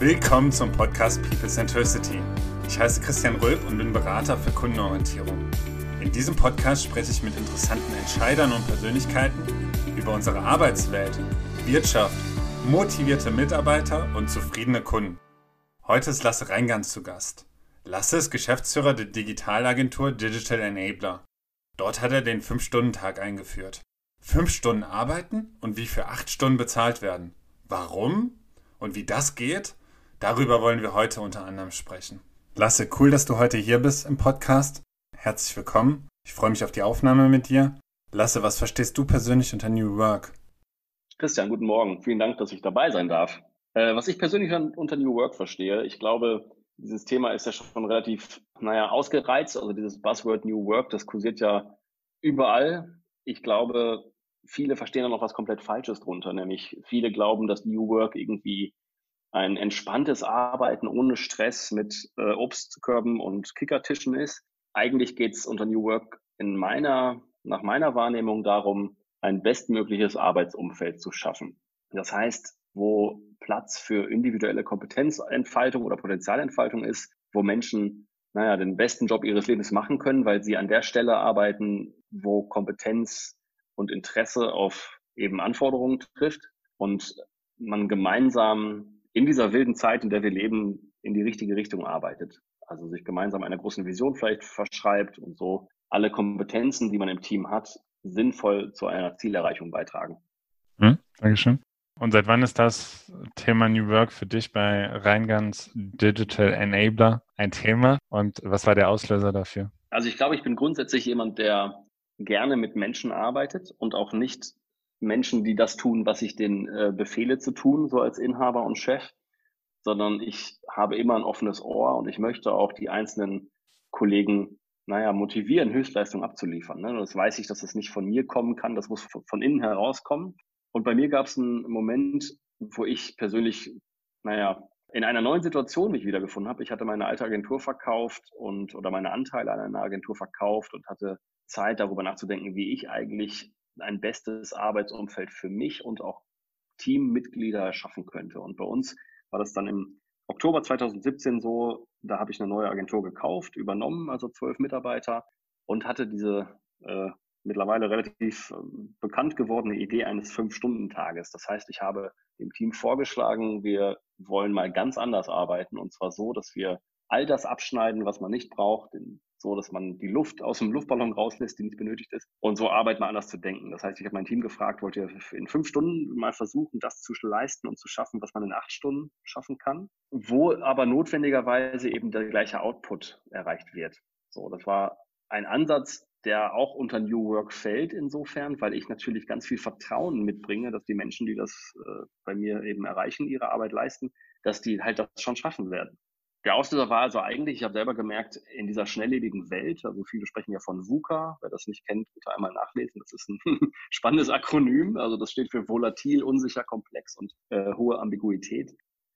Willkommen zum Podcast People Centricity. Ich heiße Christian Rölp und bin Berater für Kundenorientierung. In diesem Podcast spreche ich mit interessanten Entscheidern und Persönlichkeiten über unsere Arbeitswelt, Wirtschaft, motivierte Mitarbeiter und zufriedene Kunden. Heute ist Lasse Reingans zu Gast. Lasse ist Geschäftsführer der Digitalagentur Digital Enabler. Dort hat er den 5-Stunden-Tag eingeführt. 5 Stunden arbeiten und wie für 8 Stunden bezahlt werden. Warum und wie das geht, darüber wollen wir heute unter anderem sprechen. Lasse, cool, dass du heute hier bist im Podcast. Herzlich willkommen. Ich freue mich auf die Aufnahme mit dir. Lasse, was verstehst du persönlich unter New Work? Christian, guten Morgen. Vielen Dank, dass ich dabei sein darf. Äh, was ich persönlich unter New Work verstehe, ich glaube, dieses Thema ist ja schon relativ, naja, ausgereizt. Also dieses Buzzword New Work, das kursiert ja überall. Ich glaube, viele verstehen da noch was komplett Falsches drunter, nämlich viele glauben, dass New Work irgendwie ein entspanntes Arbeiten ohne Stress mit äh, Obstkörben und Kickertischen ist. Eigentlich geht es unter New Work in meiner, nach meiner Wahrnehmung darum, ein bestmögliches Arbeitsumfeld zu schaffen. Das heißt, wo Platz für individuelle Kompetenzentfaltung oder Potenzialentfaltung ist, wo Menschen, naja, den besten Job ihres Lebens machen können, weil sie an der Stelle arbeiten, wo Kompetenz und Interesse auf eben Anforderungen trifft und man gemeinsam in dieser wilden Zeit, in der wir leben, in die richtige Richtung arbeitet. Also sich gemeinsam einer großen Vision vielleicht verschreibt und so alle Kompetenzen, die man im Team hat, sinnvoll zu einer Zielerreichung beitragen. Hm, Dankeschön. Und seit wann ist das Thema New Work für dich bei Reingans Digital Enabler ein Thema? Und was war der Auslöser dafür? Also ich glaube, ich bin grundsätzlich jemand, der gerne mit Menschen arbeitet und auch nicht Menschen, die das tun, was ich denen äh, befehle zu tun, so als Inhaber und Chef, sondern ich habe immer ein offenes Ohr und ich möchte auch die einzelnen Kollegen, naja, motivieren, Höchstleistung abzuliefern. Ne? Das weiß ich, dass das nicht von mir kommen kann, das muss von innen herauskommen. Und bei mir gab es einen Moment, wo ich persönlich, naja, in einer neuen Situation mich wiedergefunden habe. Ich hatte meine alte Agentur verkauft und oder meine Anteile an einer Agentur verkauft und hatte Zeit, darüber nachzudenken, wie ich eigentlich ein bestes Arbeitsumfeld für mich und auch Teammitglieder schaffen könnte. Und bei uns war das dann im Oktober 2017 so, da habe ich eine neue Agentur gekauft, übernommen, also zwölf Mitarbeiter und hatte diese äh, mittlerweile relativ äh, bekannt gewordene Idee eines Fünf-Stunden-Tages. Das heißt, ich habe dem Team vorgeschlagen, wir wollen mal ganz anders arbeiten und zwar so, dass wir all das abschneiden, was man nicht braucht, so dass man die Luft aus dem Luftballon rauslässt, die nicht benötigt ist. Und so arbeiten wir anders zu denken. Das heißt, ich habe mein Team gefragt, wollt ihr in fünf Stunden mal versuchen, das zu leisten und zu schaffen, was man in acht Stunden schaffen kann, wo aber notwendigerweise eben der gleiche Output erreicht wird. So, das war ein Ansatz, der auch unter New Work fällt insofern, weil ich natürlich ganz viel Vertrauen mitbringe, dass die Menschen, die das äh, bei mir eben erreichen, ihre Arbeit leisten, dass die halt das schon schaffen werden. Der Auslöser war also eigentlich, ich habe selber gemerkt, in dieser schnelllebigen Welt, also viele sprechen ja von VUCA, wer das nicht kennt, bitte einmal nachlesen. Das ist ein spannendes Akronym, also das steht für volatil, unsicher, komplex und äh, hohe Ambiguität.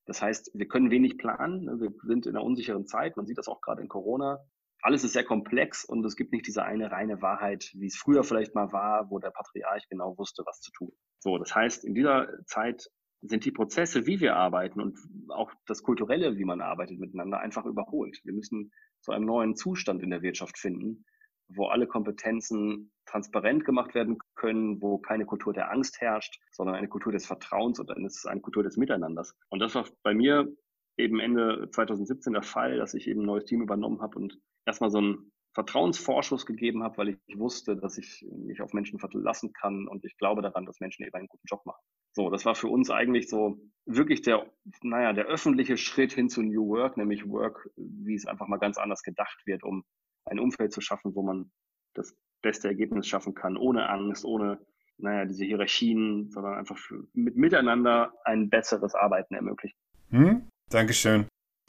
Das heißt, wir können wenig planen, ne? wir sind in einer unsicheren Zeit, man sieht das auch gerade in Corona. Alles ist sehr komplex und es gibt nicht diese eine reine Wahrheit, wie es früher vielleicht mal war, wo der Patriarch genau wusste, was zu tun. So, das heißt, in dieser Zeit sind die Prozesse, wie wir arbeiten und auch das Kulturelle, wie man arbeitet miteinander, einfach überholt. Wir müssen zu einem neuen Zustand in der Wirtschaft finden, wo alle Kompetenzen transparent gemacht werden können, wo keine Kultur der Angst herrscht, sondern eine Kultur des Vertrauens und eine Kultur des Miteinanders. Und das war bei mir eben Ende 2017 der Fall, dass ich eben ein neues Team übernommen habe und erstmal so einen Vertrauensvorschuss gegeben habe, weil ich wusste, dass ich mich auf Menschen verlassen kann und ich glaube daran, dass Menschen eben einen guten Job machen. So, das war für uns eigentlich so wirklich der, naja, der öffentliche Schritt hin zu New Work, nämlich Work, wie es einfach mal ganz anders gedacht wird, um ein Umfeld zu schaffen, wo man das beste Ergebnis schaffen kann, ohne Angst, ohne, naja, diese Hierarchien, sondern einfach für, mit miteinander ein besseres Arbeiten ermöglichen. Hm, Dankeschön.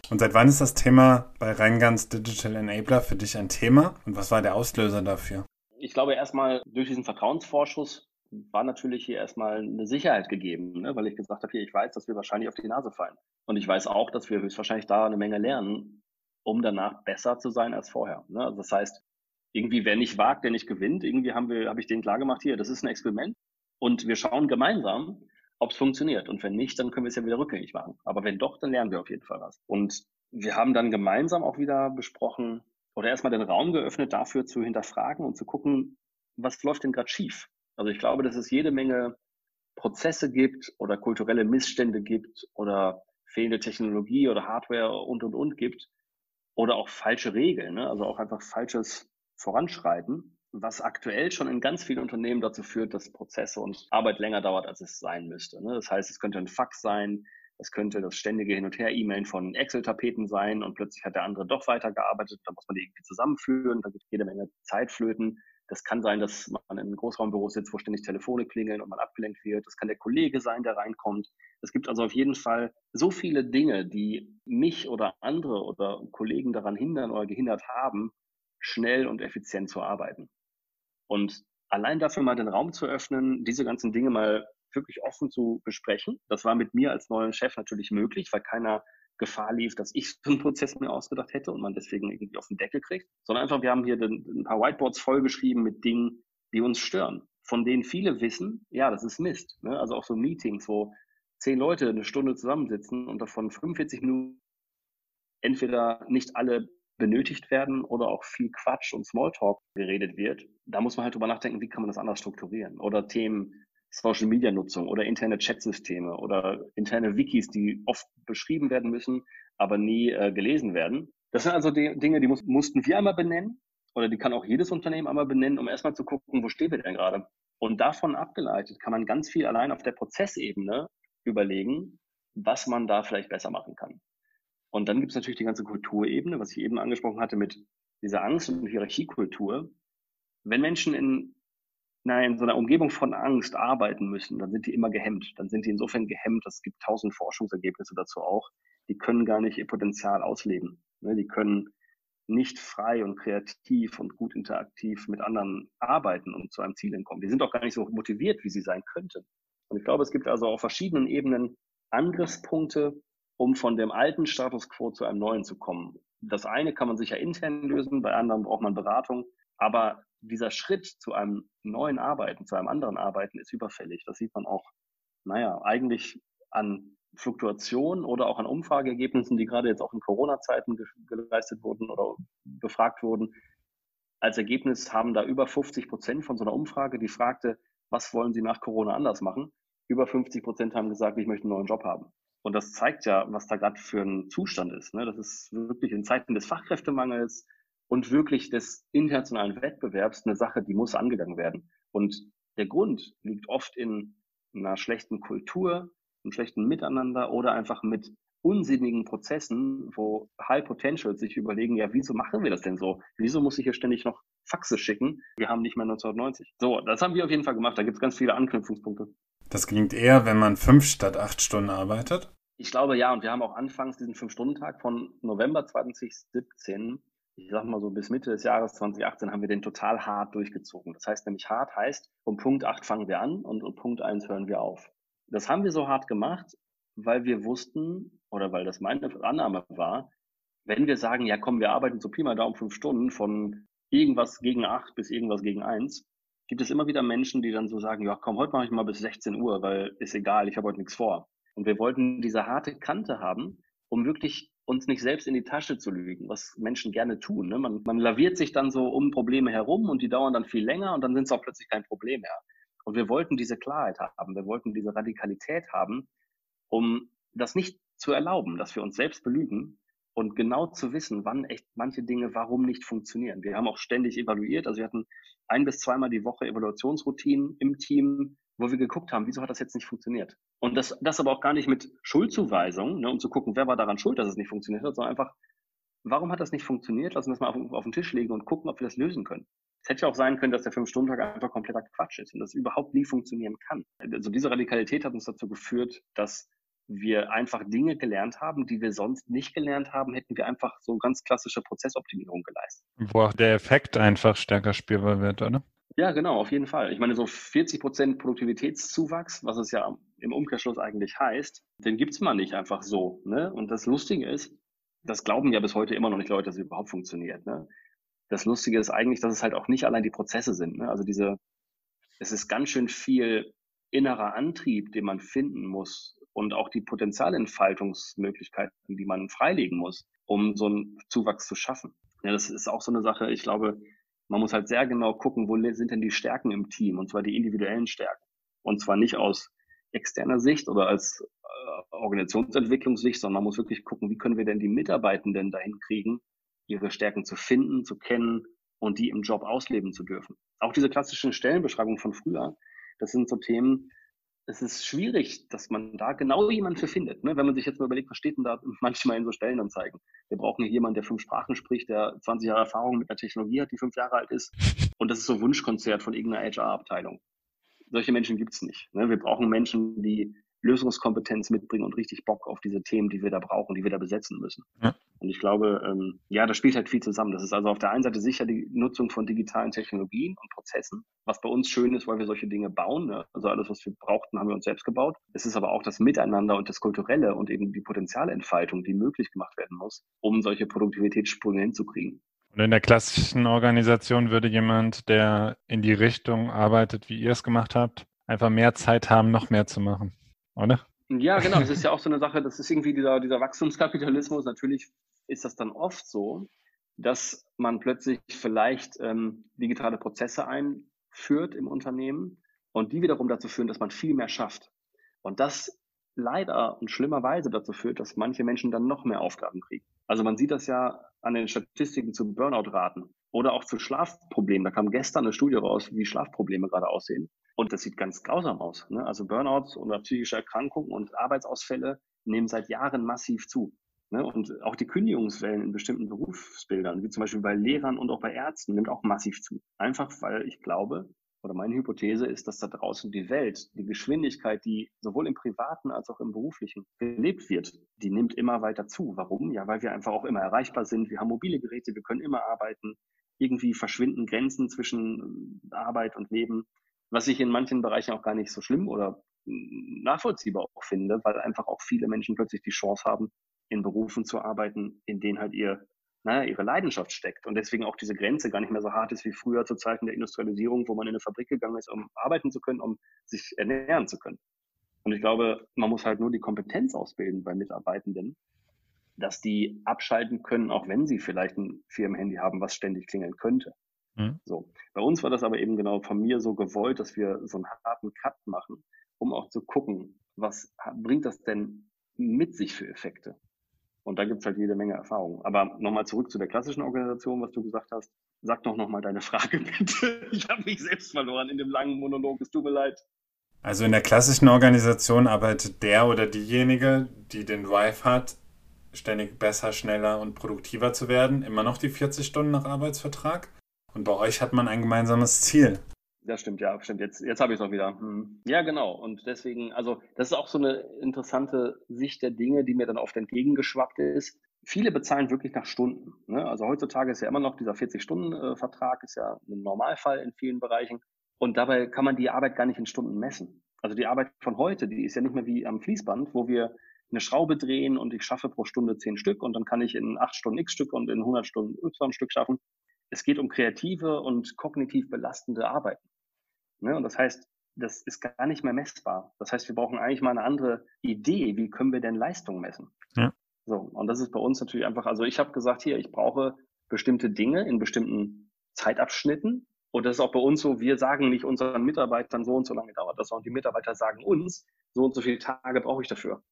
Und seit wann ist das Thema bei Reingans Digital Enabler für dich ein Thema und was war der Auslöser dafür? Ich glaube erstmal durch diesen Vertrauensvorschuss war natürlich hier erstmal eine Sicherheit gegeben, ne? weil ich gesagt habe, hier, ich weiß, dass wir wahrscheinlich auf die Nase fallen. Und ich weiß auch, dass wir höchstwahrscheinlich da eine Menge lernen, um danach besser zu sein als vorher. Ne? Also das heißt, irgendwie, wer nicht wagt, der nicht gewinnt. Irgendwie haben wir, habe ich denen klar gemacht, hier, das ist ein Experiment. Und wir schauen gemeinsam, ob es funktioniert. Und wenn nicht, dann können wir es ja wieder rückgängig machen. Aber wenn doch, dann lernen wir auf jeden Fall was. Und wir haben dann gemeinsam auch wieder besprochen oder erstmal den Raum geöffnet, dafür zu hinterfragen und zu gucken, was läuft denn gerade schief? Also ich glaube, dass es jede Menge Prozesse gibt oder kulturelle Missstände gibt oder fehlende Technologie oder Hardware und und und gibt oder auch falsche Regeln, ne? also auch einfach falsches Voranschreiten, was aktuell schon in ganz vielen Unternehmen dazu führt, dass Prozesse und Arbeit länger dauert, als es sein müsste. Ne? Das heißt, es könnte ein Fax sein, es könnte das ständige Hin- und Her-E-Mailen von Excel-Tapeten sein und plötzlich hat der andere doch weitergearbeitet, da muss man die irgendwie zusammenführen, da gibt jede Menge Zeitflöten. Das kann sein, dass man in einem Großraumbüro sitzt, wo ständig Telefone klingeln und man abgelenkt wird. Das kann der Kollege sein, der reinkommt. Es gibt also auf jeden Fall so viele Dinge, die mich oder andere oder Kollegen daran hindern oder gehindert haben, schnell und effizient zu arbeiten. Und allein dafür mal den Raum zu öffnen, diese ganzen Dinge mal wirklich offen zu besprechen. Das war mit mir als neuem Chef natürlich möglich, weil keiner Gefahr lief, dass ich so einen Prozess mir ausgedacht hätte und man deswegen irgendwie auf den Deckel kriegt, sondern einfach, wir haben hier ein paar Whiteboards vollgeschrieben mit Dingen, die uns stören, von denen viele wissen, ja, das ist Mist. Ne? Also auch so Meetings, wo zehn Leute eine Stunde zusammensitzen und davon 45 Minuten entweder nicht alle benötigt werden oder auch viel Quatsch und Smalltalk geredet wird. Da muss man halt drüber nachdenken, wie kann man das anders strukturieren. Oder Themen Social Media Nutzung oder interne Chatsysteme oder interne Wikis, die oft beschrieben werden müssen, aber nie äh, gelesen werden. Das sind also die Dinge, die muss, mussten wir einmal benennen oder die kann auch jedes Unternehmen einmal benennen, um erstmal zu gucken, wo stehen wir denn gerade. Und davon abgeleitet kann man ganz viel allein auf der Prozessebene überlegen, was man da vielleicht besser machen kann. Und dann gibt es natürlich die ganze Kulturebene, was ich eben angesprochen hatte mit dieser Angst- und Hierarchiekultur. Wenn Menschen in nein, in so einer Umgebung von Angst arbeiten müssen, dann sind die immer gehemmt. Dann sind die insofern gehemmt, es gibt tausend Forschungsergebnisse dazu auch, die können gar nicht ihr Potenzial ausleben. Ne? Die können nicht frei und kreativ und gut interaktiv mit anderen arbeiten und zu einem Ziel hinkommen. Die sind auch gar nicht so motiviert, wie sie sein könnten. Und ich glaube, es gibt also auf verschiedenen Ebenen Angriffspunkte, um von dem alten Status quo zu einem neuen zu kommen. Das eine kann man sicher intern lösen, bei anderen braucht man Beratung. Aber dieser Schritt zu einem neuen Arbeiten, zu einem anderen Arbeiten ist überfällig. Das sieht man auch, naja, eigentlich an Fluktuation oder auch an Umfrageergebnissen, die gerade jetzt auch in Corona-Zeiten ge geleistet wurden oder befragt wurden. Als Ergebnis haben da über 50 Prozent von so einer Umfrage, die fragte, was wollen Sie nach Corona anders machen? Über 50 Prozent haben gesagt, ich möchte einen neuen Job haben. Und das zeigt ja, was da gerade für ein Zustand ist. Ne? Das ist wirklich in Zeiten des Fachkräftemangels, und wirklich des internationalen Wettbewerbs eine Sache, die muss angegangen werden. Und der Grund liegt oft in einer schlechten Kultur, einem schlechten Miteinander oder einfach mit unsinnigen Prozessen, wo High Potential sich überlegen, ja, wieso machen wir das denn so? Wieso muss ich hier ständig noch Faxe schicken? Wir haben nicht mehr 1990. So, das haben wir auf jeden Fall gemacht. Da gibt es ganz viele Anknüpfungspunkte. Das klingt eher, wenn man fünf statt acht Stunden arbeitet? Ich glaube ja, und wir haben auch anfangs diesen Fünf-Stunden-Tag von November 2017 ich sag mal so bis Mitte des Jahres 2018 haben wir den total hart durchgezogen. Das heißt nämlich hart heißt, um Punkt 8 fangen wir an und um Punkt 1 hören wir auf. Das haben wir so hart gemacht, weil wir wussten oder weil das meine Annahme war, wenn wir sagen, ja komm, wir arbeiten so prima da um fünf Stunden von irgendwas gegen acht bis irgendwas gegen eins, gibt es immer wieder Menschen, die dann so sagen, ja komm, heute mache ich mal bis 16 Uhr, weil ist egal, ich habe heute nichts vor. Und wir wollten diese harte Kante haben, um wirklich uns nicht selbst in die Tasche zu lügen, was Menschen gerne tun. Ne? Man, man laviert sich dann so um Probleme herum und die dauern dann viel länger und dann sind es auch plötzlich kein Problem mehr. Und wir wollten diese Klarheit haben, wir wollten diese Radikalität haben, um das nicht zu erlauben, dass wir uns selbst belügen und genau zu wissen, wann echt manche Dinge warum nicht funktionieren. Wir haben auch ständig evaluiert, also wir hatten ein bis zweimal die Woche Evaluationsroutinen im Team, wo wir geguckt haben, wieso hat das jetzt nicht funktioniert? Und das, das aber auch gar nicht mit Schuldzuweisung, ne, um zu gucken, wer war daran schuld, dass es nicht funktioniert hat, sondern einfach, warum hat das nicht funktioniert? Lass uns das mal auf, auf den Tisch legen und gucken, ob wir das lösen können. Es hätte ja auch sein können, dass der Fünf-Stunden-Tag einfach kompletter Quatsch ist und das überhaupt nie funktionieren kann. Also diese Radikalität hat uns dazu geführt, dass wir einfach Dinge gelernt haben, die wir sonst nicht gelernt haben, hätten wir einfach so ganz klassische Prozessoptimierung geleistet. Wo auch der Effekt einfach stärker spürbar wird, oder? Ja, genau, auf jeden Fall. Ich meine, so 40 Prozent Produktivitätszuwachs, was es ja im Umkehrschluss eigentlich heißt, den gibt's mal nicht einfach so. Ne? Und das Lustige ist, das glauben ja bis heute immer noch nicht Leute, dass es überhaupt funktioniert. Ne? Das Lustige ist eigentlich, dass es halt auch nicht allein die Prozesse sind. Ne? Also diese, es ist ganz schön viel innerer Antrieb, den man finden muss und auch die Potenzialentfaltungsmöglichkeiten, die man freilegen muss, um so einen Zuwachs zu schaffen. Ja, das ist auch so eine Sache, ich glaube, man muss halt sehr genau gucken, wo sind denn die Stärken im Team, und zwar die individuellen Stärken. Und zwar nicht aus externer Sicht oder als äh, Organisationsentwicklungssicht, sondern man muss wirklich gucken, wie können wir denn die Mitarbeitenden dahin kriegen, ihre Stärken zu finden, zu kennen und die im Job ausleben zu dürfen. Auch diese klassischen Stellenbeschreibungen von früher, das sind so Themen, es ist schwierig, dass man da genau jemanden für findet. Ne? Wenn man sich jetzt mal überlegt, was steht denn da manchmal in so Stellenanzeigen? Wir brauchen hier jemanden, der fünf Sprachen spricht, der 20 Jahre Erfahrung mit einer Technologie hat, die fünf Jahre alt ist. Und das ist so ein Wunschkonzert von irgendeiner HR-Abteilung. Solche Menschen gibt es nicht. Ne? Wir brauchen Menschen, die Lösungskompetenz mitbringen und richtig Bock auf diese Themen, die wir da brauchen, die wir da besetzen müssen. Ja. Und ich glaube, ähm, ja, das spielt halt viel zusammen. Das ist also auf der einen Seite sicher die Nutzung von digitalen Technologien und Prozessen, was bei uns schön ist, weil wir solche Dinge bauen. Ne? Also alles, was wir brauchten, haben wir uns selbst gebaut. Es ist aber auch das Miteinander und das Kulturelle und eben die Potenzialentfaltung, die möglich gemacht werden muss, um solche Produktivitätssprünge hinzukriegen. Und in der klassischen Organisation würde jemand, der in die Richtung arbeitet, wie ihr es gemacht habt, einfach mehr Zeit haben, noch mehr zu machen, oder? Ja, genau. Das ist ja auch so eine Sache, das ist irgendwie dieser, dieser Wachstumskapitalismus. Natürlich ist das dann oft so, dass man plötzlich vielleicht ähm, digitale Prozesse einführt im Unternehmen und die wiederum dazu führen, dass man viel mehr schafft. Und das leider und schlimmerweise dazu führt, dass manche Menschen dann noch mehr Aufgaben kriegen. Also man sieht das ja an den Statistiken zu Burnout-Raten oder auch zu Schlafproblemen. Da kam gestern eine Studie raus, wie Schlafprobleme gerade aussehen. Und das sieht ganz grausam aus. Ne? Also Burnouts oder psychische Erkrankungen und Arbeitsausfälle nehmen seit Jahren massiv zu. Ne? Und auch die Kündigungswellen in bestimmten Berufsbildern, wie zum Beispiel bei Lehrern und auch bei Ärzten, nimmt auch massiv zu. Einfach weil ich glaube, oder meine Hypothese ist, dass da draußen die Welt, die Geschwindigkeit, die sowohl im privaten als auch im beruflichen gelebt wird, die nimmt immer weiter zu. Warum? Ja, weil wir einfach auch immer erreichbar sind. Wir haben mobile Geräte, wir können immer arbeiten. Irgendwie verschwinden Grenzen zwischen Arbeit und Leben was ich in manchen Bereichen auch gar nicht so schlimm oder nachvollziehbar auch finde, weil einfach auch viele Menschen plötzlich die Chance haben, in Berufen zu arbeiten, in denen halt ihr, naja, ihre Leidenschaft steckt und deswegen auch diese Grenze gar nicht mehr so hart ist wie früher zu Zeiten der Industrialisierung, wo man in eine Fabrik gegangen ist, um arbeiten zu können, um sich ernähren zu können. Und ich glaube, man muss halt nur die Kompetenz ausbilden bei Mitarbeitenden, dass die abschalten können, auch wenn sie vielleicht ein Firmenhandy haben, was ständig klingeln könnte. Mhm. So. Bei uns war das aber eben genau von mir so gewollt, dass wir so einen harten Cut machen, um auch zu gucken, was bringt das denn mit sich für Effekte? Und da gibt es halt jede Menge Erfahrung. Aber nochmal zurück zu der klassischen Organisation, was du gesagt hast. Sag doch nochmal deine Frage bitte. Ich habe mich selbst verloren in dem langen Monolog. Es tut mir leid. Also in der klassischen Organisation arbeitet der oder diejenige, die den Drive hat, ständig besser, schneller und produktiver zu werden, immer noch die 40 Stunden nach Arbeitsvertrag. Und bei euch hat man ein gemeinsames Ziel. Das stimmt, ja, stimmt. Jetzt, jetzt habe ich es auch wieder. Hm. Ja, genau. Und deswegen, also das ist auch so eine interessante Sicht der Dinge, die mir dann oft entgegengeschwappt ist. Viele bezahlen wirklich nach Stunden. Ne? Also heutzutage ist ja immer noch dieser 40-Stunden-Vertrag, ist ja ein Normalfall in vielen Bereichen. Und dabei kann man die Arbeit gar nicht in Stunden messen. Also die Arbeit von heute, die ist ja nicht mehr wie am Fließband, wo wir eine Schraube drehen und ich schaffe pro Stunde zehn Stück und dann kann ich in acht Stunden x Stück und in 100 Stunden y Stück schaffen es geht um kreative und kognitiv belastende Arbeiten. Ne? Und das heißt, das ist gar nicht mehr messbar. Das heißt, wir brauchen eigentlich mal eine andere Idee, wie können wir denn Leistung messen? Ja. So, und das ist bei uns natürlich einfach, also ich habe gesagt, hier, ich brauche bestimmte Dinge in bestimmten Zeitabschnitten. Und das ist auch bei uns so, wir sagen nicht unseren Mitarbeitern, so und so lange dauert das, sondern die Mitarbeiter sagen uns, so und so viele Tage brauche ich dafür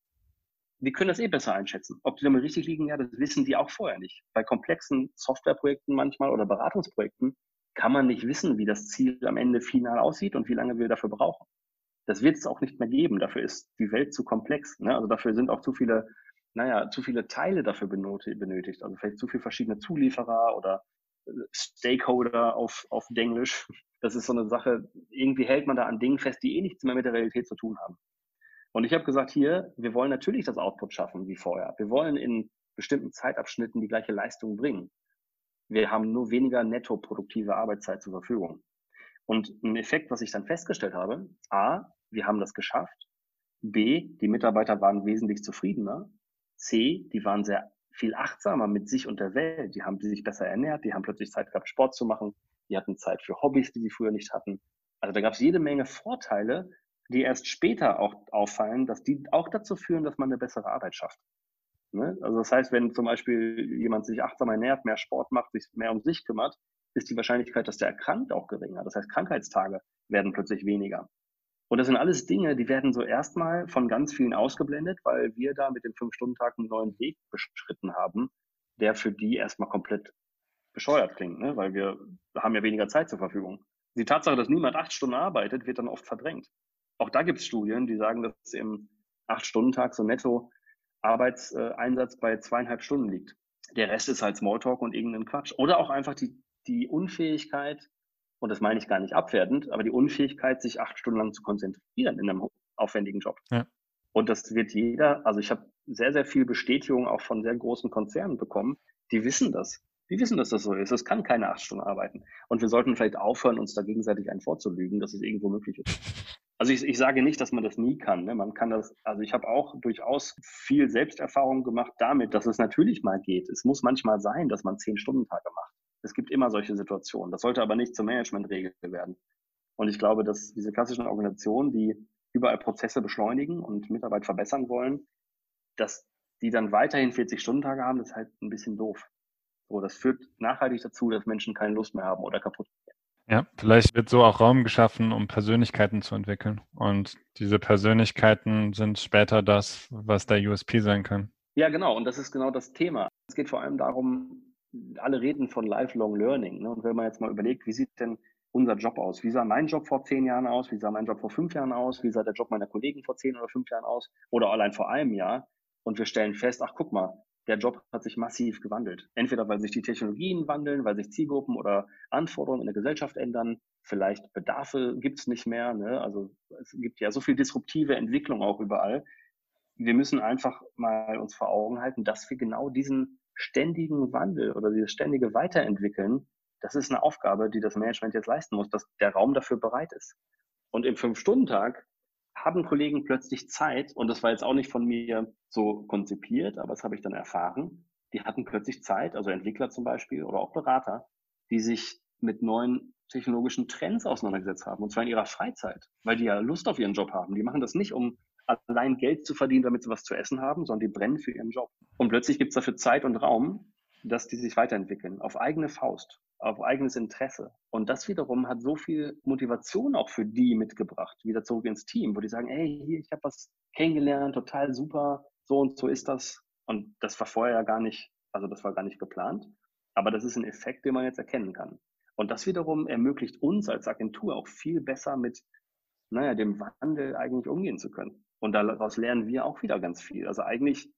die können das eh besser einschätzen. Ob die damit richtig liegen, ja, das wissen die auch vorher nicht. Bei komplexen Softwareprojekten manchmal oder Beratungsprojekten kann man nicht wissen, wie das Ziel am Ende final aussieht und wie lange wir dafür brauchen. Das wird es auch nicht mehr geben. Dafür ist die Welt zu komplex. Ne? Also dafür sind auch zu viele, naja, zu viele Teile dafür benötigt. Also vielleicht zu viele verschiedene Zulieferer oder äh, Stakeholder auf, auf Englisch. Das ist so eine Sache, irgendwie hält man da an Dingen fest, die eh nichts mehr mit der Realität zu tun haben. Und ich habe gesagt, hier, wir wollen natürlich das Output schaffen wie vorher. Wir wollen in bestimmten Zeitabschnitten die gleiche Leistung bringen. Wir haben nur weniger netto produktive Arbeitszeit zur Verfügung. Und ein Effekt, was ich dann festgestellt habe, A, wir haben das geschafft. B, die Mitarbeiter waren wesentlich zufriedener. C, die waren sehr viel achtsamer mit sich und der Welt. Die haben sich besser ernährt, die haben plötzlich Zeit gehabt, Sport zu machen. Die hatten Zeit für Hobbys, die sie früher nicht hatten. Also da gab es jede Menge Vorteile, die erst später auch auffallen, dass die auch dazu führen, dass man eine bessere Arbeit schafft. Ne? Also das heißt, wenn zum Beispiel jemand sich achtsamer ernährt, mehr Sport macht, sich mehr um sich kümmert, ist die Wahrscheinlichkeit, dass der erkrankt, auch geringer. Das heißt, Krankheitstage werden plötzlich weniger. Und das sind alles Dinge, die werden so erstmal von ganz vielen ausgeblendet, weil wir da mit dem Fünf-Stunden-Tag einen neuen Weg beschritten haben, der für die erstmal komplett bescheuert klingt, ne? weil wir haben ja weniger Zeit zur Verfügung. Die Tatsache, dass niemand acht Stunden arbeitet, wird dann oft verdrängt. Auch da gibt es Studien, die sagen, dass im Acht-Stunden-Tag so netto Arbeitseinsatz bei zweieinhalb Stunden liegt. Der Rest ist halt Smalltalk und irgendein Quatsch. Oder auch einfach die, die Unfähigkeit, und das meine ich gar nicht abwertend, aber die Unfähigkeit, sich acht Stunden lang zu konzentrieren in einem aufwendigen Job. Ja. Und das wird jeder, also ich habe sehr, sehr viel Bestätigung auch von sehr großen Konzernen bekommen, die wissen das. Die wissen, dass das so ist. Es kann keine acht Stunden arbeiten. Und wir sollten vielleicht aufhören, uns da gegenseitig einen vorzulügen, dass es irgendwo möglich ist. Also ich, ich sage nicht, dass man das nie kann. Ne? Man kann das, also ich habe auch durchaus viel Selbsterfahrung gemacht damit, dass es natürlich mal geht. Es muss manchmal sein, dass man zehn Stunden Tage macht. Es gibt immer solche Situationen. Das sollte aber nicht zur Managementregel werden. Und ich glaube, dass diese klassischen Organisationen, die überall Prozesse beschleunigen und Mitarbeit verbessern wollen, dass die dann weiterhin 40-Stunden-Tage haben, das ist halt ein bisschen doof. So, das führt nachhaltig dazu, dass Menschen keine Lust mehr haben oder kaputt. Ja, vielleicht wird so auch Raum geschaffen, um Persönlichkeiten zu entwickeln. Und diese Persönlichkeiten sind später das, was der USP sein kann. Ja, genau. Und das ist genau das Thema. Es geht vor allem darum, alle reden von Lifelong Learning. Ne? Und wenn man jetzt mal überlegt, wie sieht denn unser Job aus? Wie sah mein Job vor zehn Jahren aus? Wie sah mein Job vor fünf Jahren aus? Wie sah der Job meiner Kollegen vor zehn oder fünf Jahren aus? Oder allein vor einem Jahr? Und wir stellen fest, ach guck mal, der Job hat sich massiv gewandelt. Entweder weil sich die Technologien wandeln, weil sich Zielgruppen oder Anforderungen in der Gesellschaft ändern, vielleicht Bedarfe gibt es nicht mehr. Ne? Also es gibt ja so viel disruptive Entwicklung auch überall. Wir müssen einfach mal uns vor Augen halten, dass wir genau diesen ständigen Wandel oder dieses ständige Weiterentwickeln, das ist eine Aufgabe, die das Management jetzt leisten muss, dass der Raum dafür bereit ist. Und im Fünf-Stunden-Tag haben Kollegen plötzlich Zeit, und das war jetzt auch nicht von mir so konzipiert, aber das habe ich dann erfahren, die hatten plötzlich Zeit, also Entwickler zum Beispiel oder auch Berater, die sich mit neuen technologischen Trends auseinandergesetzt haben, und zwar in ihrer Freizeit, weil die ja Lust auf ihren Job haben. Die machen das nicht, um allein Geld zu verdienen, damit sie was zu essen haben, sondern die brennen für ihren Job. Und plötzlich gibt es dafür Zeit und Raum, dass die sich weiterentwickeln, auf eigene Faust, auf eigenes Interesse. Und das wiederum hat so viel Motivation auch für die mitgebracht, wieder zurück ins Team, wo die sagen, ey, hier, ich habe was kennengelernt, total super, so und so ist das. Und das war vorher ja gar nicht, also das war gar nicht geplant. Aber das ist ein Effekt, den man jetzt erkennen kann. Und das wiederum ermöglicht uns als Agentur auch viel besser mit, naja, dem Wandel eigentlich umgehen zu können. Und daraus lernen wir auch wieder ganz viel. Also eigentlich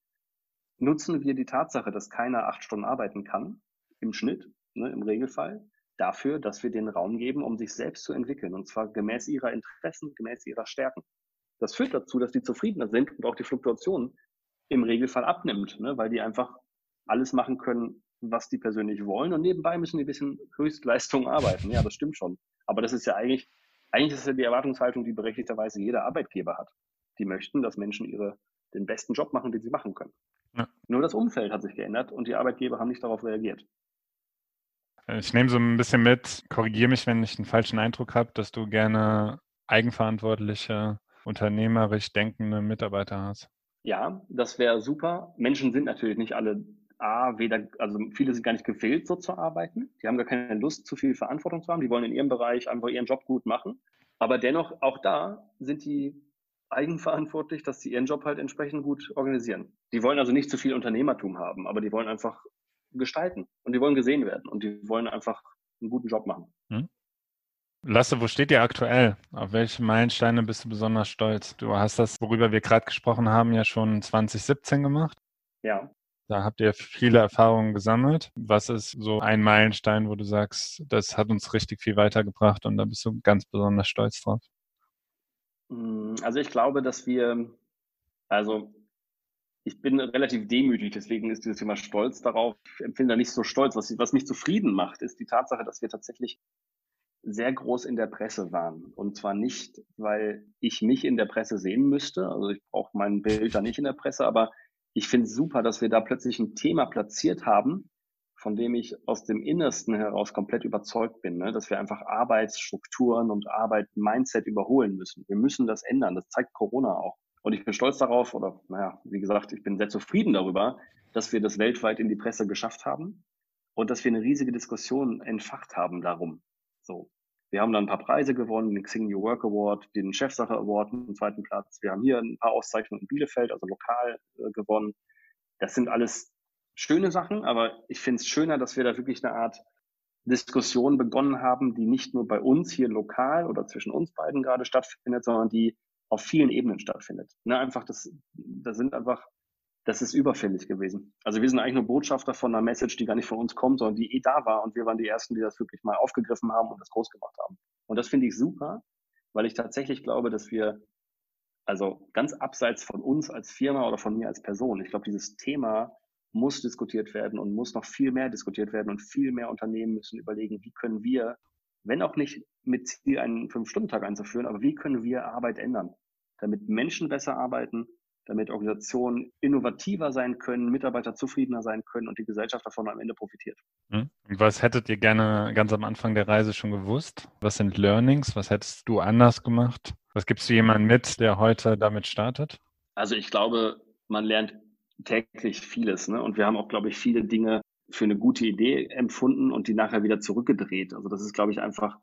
nutzen wir die Tatsache, dass keiner acht Stunden arbeiten kann, im Schnitt, ne, im Regelfall, dafür, dass wir den Raum geben, um sich selbst zu entwickeln. Und zwar gemäß ihrer Interessen, gemäß ihrer Stärken. Das führt dazu, dass die zufriedener sind und auch die Fluktuation im Regelfall abnimmt, ne, weil die einfach alles machen können, was die persönlich wollen. Und nebenbei müssen die ein bisschen Höchstleistung arbeiten. Ja, das stimmt schon. Aber das ist ja eigentlich, eigentlich ist ja die Erwartungshaltung, die berechtigterweise jeder Arbeitgeber hat die möchten, dass Menschen ihre, den besten Job machen, den sie machen können. Ja. Nur das Umfeld hat sich geändert und die Arbeitgeber haben nicht darauf reagiert. Ich nehme so ein bisschen mit, korrigiere mich, wenn ich einen falschen Eindruck habe, dass du gerne eigenverantwortliche, unternehmerisch denkende Mitarbeiter hast. Ja, das wäre super. Menschen sind natürlich nicht alle A, weder, also viele sind gar nicht gewillt, so zu arbeiten. Die haben gar keine Lust, zu viel Verantwortung zu haben. Die wollen in ihrem Bereich einfach ihren Job gut machen. Aber dennoch, auch da sind die eigenverantwortlich, dass sie ihren Job halt entsprechend gut organisieren. Die wollen also nicht zu viel Unternehmertum haben, aber die wollen einfach gestalten und die wollen gesehen werden und die wollen einfach einen guten Job machen. Hm. Lasse, wo steht ihr aktuell? Auf welche Meilensteine bist du besonders stolz? Du hast das, worüber wir gerade gesprochen haben, ja schon 2017 gemacht. Ja. Da habt ihr viele Erfahrungen gesammelt. Was ist so ein Meilenstein, wo du sagst, das hat uns richtig viel weitergebracht und da bist du ganz besonders stolz drauf? Hm, also ich glaube, dass wir, also ich bin relativ demütig, deswegen ist dieses Thema Stolz darauf, ich empfinde da nicht so stolz. Was, was mich zufrieden macht, ist die Tatsache, dass wir tatsächlich sehr groß in der Presse waren. Und zwar nicht, weil ich mich in der Presse sehen müsste. Also ich brauche mein Bild da nicht in der Presse, aber ich finde es super, dass wir da plötzlich ein Thema platziert haben, von dem ich aus dem Innersten heraus komplett überzeugt bin, ne? dass wir einfach Arbeitsstrukturen und Arbeit, Mindset überholen müssen. Wir müssen das ändern. Das zeigt Corona auch. Und ich bin stolz darauf, oder naja, wie gesagt, ich bin sehr zufrieden darüber, dass wir das weltweit in die Presse geschafft haben und dass wir eine riesige Diskussion entfacht haben darum. So. Wir haben dann ein paar Preise gewonnen, den Xing New Work Award, den Chefsache Award im zweiten Platz. Wir haben hier ein paar Auszeichnungen in Bielefeld, also lokal äh, gewonnen. Das sind alles schöne Sachen, aber ich finde es schöner, dass wir da wirklich eine Art Diskussion begonnen haben, die nicht nur bei uns hier lokal oder zwischen uns beiden gerade stattfindet, sondern die auf vielen Ebenen stattfindet. Ne, einfach das, das sind einfach, das ist überfällig gewesen. Also wir sind eigentlich nur Botschafter von einer Message, die gar nicht von uns kommt, sondern die eh da war und wir waren die ersten, die das wirklich mal aufgegriffen haben und das groß gemacht haben. Und das finde ich super, weil ich tatsächlich glaube, dass wir also ganz abseits von uns als Firma oder von mir als Person, ich glaube, dieses Thema muss diskutiert werden und muss noch viel mehr diskutiert werden und viel mehr Unternehmen müssen überlegen, wie können wir, wenn auch nicht mit Ziel einen Fünf-Stunden-Tag einzuführen, aber wie können wir Arbeit ändern, damit Menschen besser arbeiten, damit Organisationen innovativer sein können, Mitarbeiter zufriedener sein können und die Gesellschaft davon am Ende profitiert. Hm? Und was hättet ihr gerne ganz am Anfang der Reise schon gewusst? Was sind Learnings? Was hättest du anders gemacht? Was gibst du jemandem mit, der heute damit startet? Also ich glaube, man lernt täglich vieles. Ne? Und wir haben auch, glaube ich, viele Dinge für eine gute Idee empfunden und die nachher wieder zurückgedreht. Also das ist, glaube ich, einfach,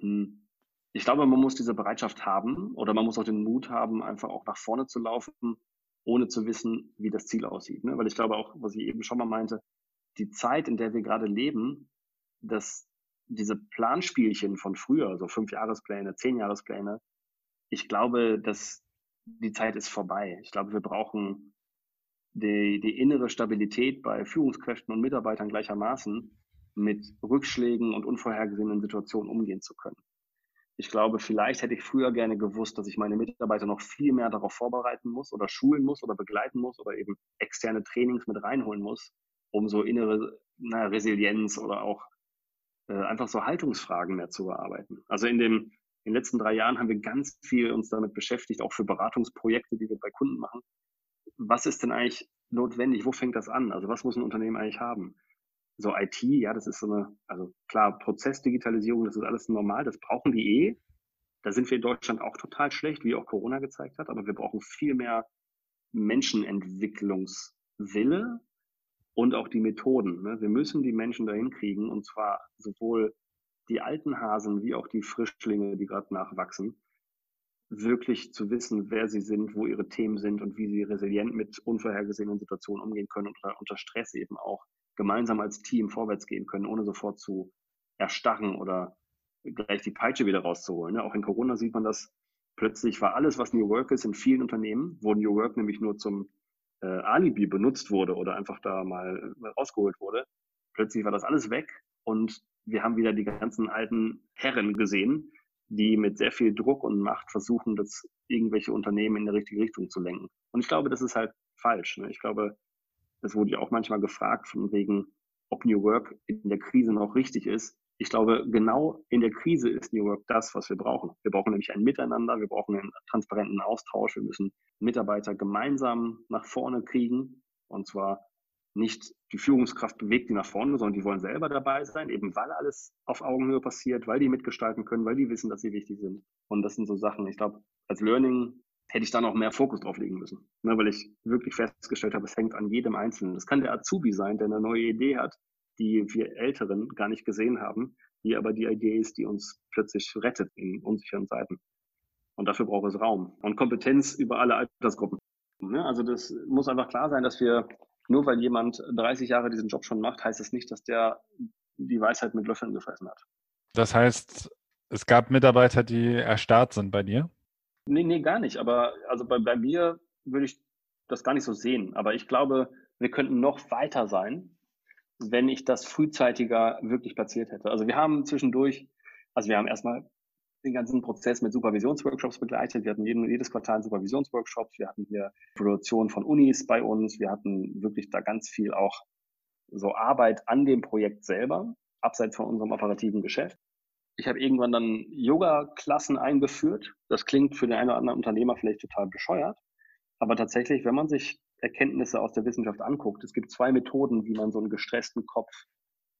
hm, ich glaube, man muss diese Bereitschaft haben oder man muss auch den Mut haben, einfach auch nach vorne zu laufen, ohne zu wissen, wie das Ziel aussieht. Ne? Weil ich glaube auch, was ich eben schon mal meinte, die Zeit, in der wir gerade leben, dass diese Planspielchen von früher, so Jahrespläne, zehn Jahrespläne, ich glaube, dass die Zeit ist vorbei. Ich glaube, wir brauchen die, die innere Stabilität bei Führungskräften und Mitarbeitern gleichermaßen mit Rückschlägen und unvorhergesehenen Situationen umgehen zu können. Ich glaube, vielleicht hätte ich früher gerne gewusst, dass ich meine Mitarbeiter noch viel mehr darauf vorbereiten muss oder schulen muss oder begleiten muss oder eben externe Trainings mit reinholen muss, um so innere na, Resilienz oder auch äh, einfach so Haltungsfragen mehr zu bearbeiten. Also in, dem, in den letzten drei Jahren haben wir ganz viel uns damit beschäftigt, auch für Beratungsprojekte, die wir bei Kunden machen, was ist denn eigentlich notwendig? Wo fängt das an? Also was muss ein Unternehmen eigentlich haben? So IT, ja, das ist so eine, also klar, Prozessdigitalisierung, das ist alles normal, das brauchen die eh. Da sind wir in Deutschland auch total schlecht, wie auch Corona gezeigt hat, aber wir brauchen viel mehr Menschenentwicklungswille und auch die Methoden. Ne? Wir müssen die Menschen dahin kriegen und zwar sowohl die alten Hasen wie auch die Frischlinge, die gerade nachwachsen, wirklich zu wissen, wer sie sind, wo ihre Themen sind und wie sie resilient mit unvorhergesehenen Situationen umgehen können und unter Stress eben auch gemeinsam als Team vorwärts gehen können, ohne sofort zu erstarren oder gleich die Peitsche wieder rauszuholen. Auch in Corona sieht man das. Plötzlich war alles, was New Work ist, in vielen Unternehmen, wo New Work nämlich nur zum äh, Alibi benutzt wurde oder einfach da mal rausgeholt wurde. Plötzlich war das alles weg und wir haben wieder die ganzen alten Herren gesehen, die mit sehr viel Druck und Macht versuchen, das irgendwelche Unternehmen in die richtige Richtung zu lenken. Und ich glaube, das ist halt falsch. Ne? Ich glaube, das wurde ja auch manchmal gefragt von wegen, ob New Work in der Krise noch richtig ist. Ich glaube, genau in der Krise ist New Work das, was wir brauchen. Wir brauchen nämlich ein Miteinander, wir brauchen einen transparenten Austausch, wir müssen Mitarbeiter gemeinsam nach vorne kriegen und zwar nicht die Führungskraft bewegt die nach vorne, sondern die wollen selber dabei sein, eben weil alles auf Augenhöhe passiert, weil die mitgestalten können, weil die wissen, dass sie wichtig sind. Und das sind so Sachen, ich glaube, als Learning hätte ich da noch mehr Fokus drauf legen müssen, ne, weil ich wirklich festgestellt habe, es hängt an jedem Einzelnen. Das kann der Azubi sein, der eine neue Idee hat, die wir Älteren gar nicht gesehen haben, die aber die Idee ist, die uns plötzlich rettet in unsicheren Zeiten. Und dafür braucht es Raum und Kompetenz über alle Altersgruppen. Ne, also das muss einfach klar sein, dass wir nur weil jemand 30 Jahre diesen Job schon macht, heißt es das nicht, dass der die Weisheit mit Löffeln gefressen hat. Das heißt, es gab Mitarbeiter, die erstarrt sind bei dir? Nee, nee, gar nicht. Aber also bei, bei mir würde ich das gar nicht so sehen. Aber ich glaube, wir könnten noch weiter sein, wenn ich das frühzeitiger wirklich platziert hätte. Also wir haben zwischendurch, also wir haben erstmal den ganzen Prozess mit Supervisionsworkshops begleitet. Wir hatten jeden, jedes Quartal Supervisionsworkshops. Wir hatten hier Produktion von Unis bei uns. Wir hatten wirklich da ganz viel auch so Arbeit an dem Projekt selber, abseits von unserem operativen Geschäft. Ich habe irgendwann dann Yoga-Klassen eingeführt. Das klingt für den einen oder anderen Unternehmer vielleicht total bescheuert. Aber tatsächlich, wenn man sich Erkenntnisse aus der Wissenschaft anguckt, es gibt zwei Methoden, wie man so einen gestressten Kopf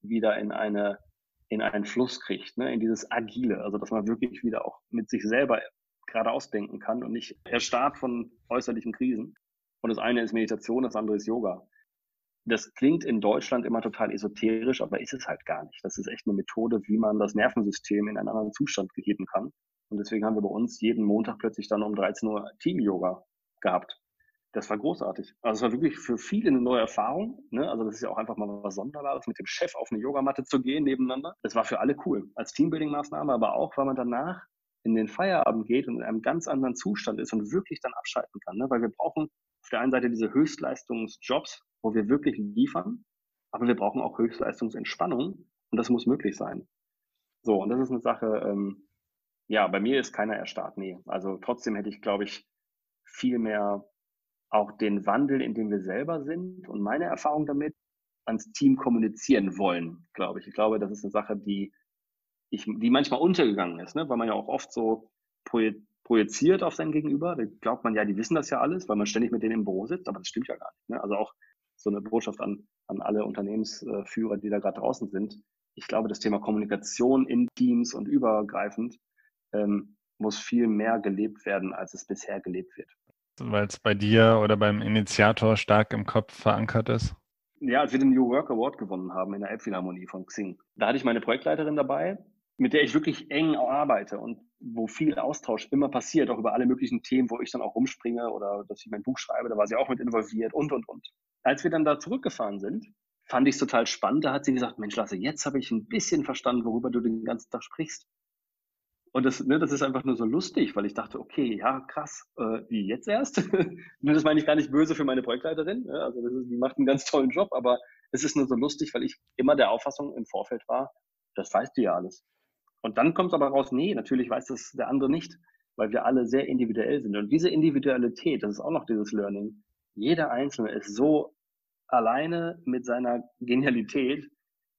wieder in eine in einen Fluss kriegt, ne? in dieses Agile, also dass man wirklich wieder auch mit sich selber geradeaus denken kann und nicht erstarrt von äußerlichen Krisen. Und das eine ist Meditation, das andere ist Yoga. Das klingt in Deutschland immer total esoterisch, aber ist es halt gar nicht. Das ist echt eine Methode, wie man das Nervensystem in einen anderen Zustand geben kann. Und deswegen haben wir bei uns jeden Montag plötzlich dann um 13 Uhr Team-Yoga gehabt. Das war großartig. Also es war wirklich für viele eine neue Erfahrung. Ne? Also das ist ja auch einfach mal was Sonderbares, mit dem Chef auf eine Yogamatte zu gehen nebeneinander. Das war für alle cool. Als Teambuilding-Maßnahme, aber auch, weil man danach in den Feierabend geht und in einem ganz anderen Zustand ist und wirklich dann abschalten kann. Ne? Weil wir brauchen auf der einen Seite diese Höchstleistungsjobs, wo wir wirklich liefern, aber wir brauchen auch Höchstleistungsentspannung und das muss möglich sein. So, und das ist eine Sache, ähm, ja, bei mir ist keiner erstarrt, nee. Also trotzdem hätte ich, glaube ich, viel mehr auch den Wandel, in dem wir selber sind und meine Erfahrung damit ans Team kommunizieren wollen, glaube ich. Ich glaube, das ist eine Sache, die ich, die manchmal untergegangen ist, ne? weil man ja auch oft so projiziert auf sein Gegenüber. Da glaubt man ja, die wissen das ja alles, weil man ständig mit denen im Büro sitzt, aber das stimmt ja gar nicht. Ne? Also auch so eine Botschaft an, an alle Unternehmensführer, die da gerade draußen sind. Ich glaube, das Thema Kommunikation in Teams und übergreifend ähm, muss viel mehr gelebt werden, als es bisher gelebt wird weil es bei dir oder beim Initiator stark im Kopf verankert ist? Ja, als wir den New Work Award gewonnen haben in der Elbphilharmonie von Xing, da hatte ich meine Projektleiterin dabei, mit der ich wirklich eng arbeite und wo viel Austausch immer passiert, auch über alle möglichen Themen, wo ich dann auch rumspringe oder dass ich mein Buch schreibe, da war sie auch mit involviert und, und, und. Als wir dann da zurückgefahren sind, fand ich es total spannend. Da hat sie gesagt, Mensch, Lasse, jetzt habe ich ein bisschen verstanden, worüber du den ganzen Tag sprichst. Und das, ne, das ist einfach nur so lustig, weil ich dachte, okay, ja, krass, äh, wie jetzt erst? das meine ich gar nicht böse für meine Projektleiterin. Ne? Also ist, die macht einen ganz tollen Job, aber es ist nur so lustig, weil ich immer der Auffassung im Vorfeld war, das weißt du ja alles. Und dann kommt es aber raus, nee, natürlich weiß das der andere nicht, weil wir alle sehr individuell sind. Und diese Individualität, das ist auch noch dieses Learning. Jeder Einzelne ist so alleine mit seiner Genialität.